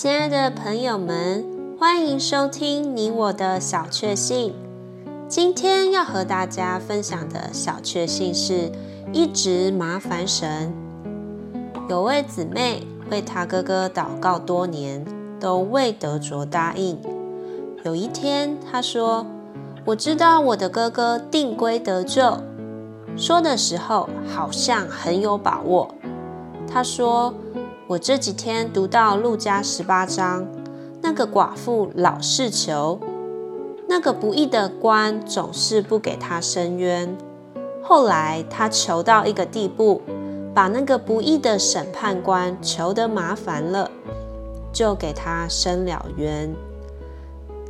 亲爱的朋友们，欢迎收听你我的小确幸。今天要和大家分享的小确幸是一直麻烦神。有位姊妹为她哥哥祷告多年，都未得着答应。有一天，她说：“我知道我的哥哥定归得救。”说的时候好像很有把握。她说。我这几天读到路加十八章，那个寡妇老是求，那个不义的官总是不给他伸冤。后来他求到一个地步，把那个不义的审判官求得麻烦了，就给他伸了冤。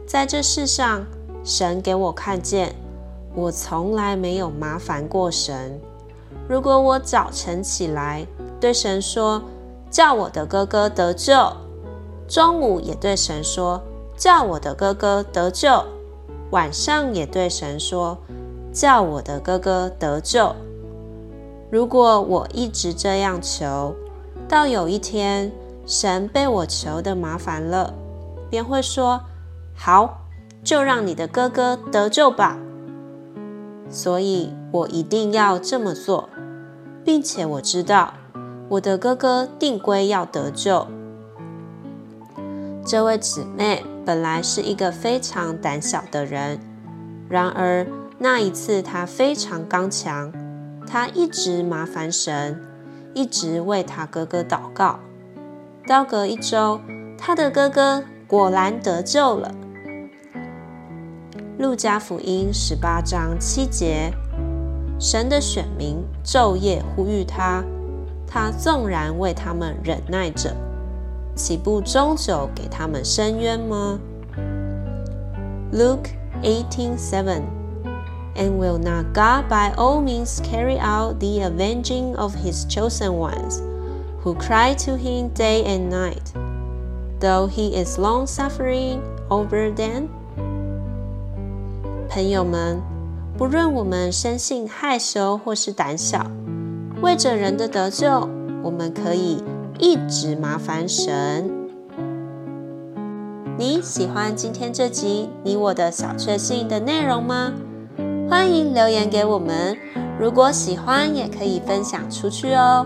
在这世上，神给我看见，我从来没有麻烦过神。如果我早晨起来对神说，叫我的哥哥得救，中午也对神说，叫我的哥哥得救，晚上也对神说，叫我的哥哥得救。如果我一直这样求，到有一天神被我求得麻烦了，便会说：“好，就让你的哥哥得救吧。”所以我一定要这么做，并且我知道。我的哥哥定归要得救。这位姊妹本来是一个非常胆小的人，然而那一次她非常刚强，她一直麻烦神，一直为她哥哥祷告。到隔一周，她的哥哥果然得救了。路加福音十八章七节，神的选民昼夜呼吁他。他纵然为他们忍耐着，岂不终久给他们伸冤吗？Luke 18:7 And will not God by all means carry out the avenging of His chosen ones, who cry to Him day and night, though He is long-suffering over them？朋友们，不论我们生性害羞或是胆小。为着人的得救，我们可以一直麻烦神。你喜欢今天这集你我的小确幸的内容吗？欢迎留言给我们。如果喜欢，也可以分享出去哦。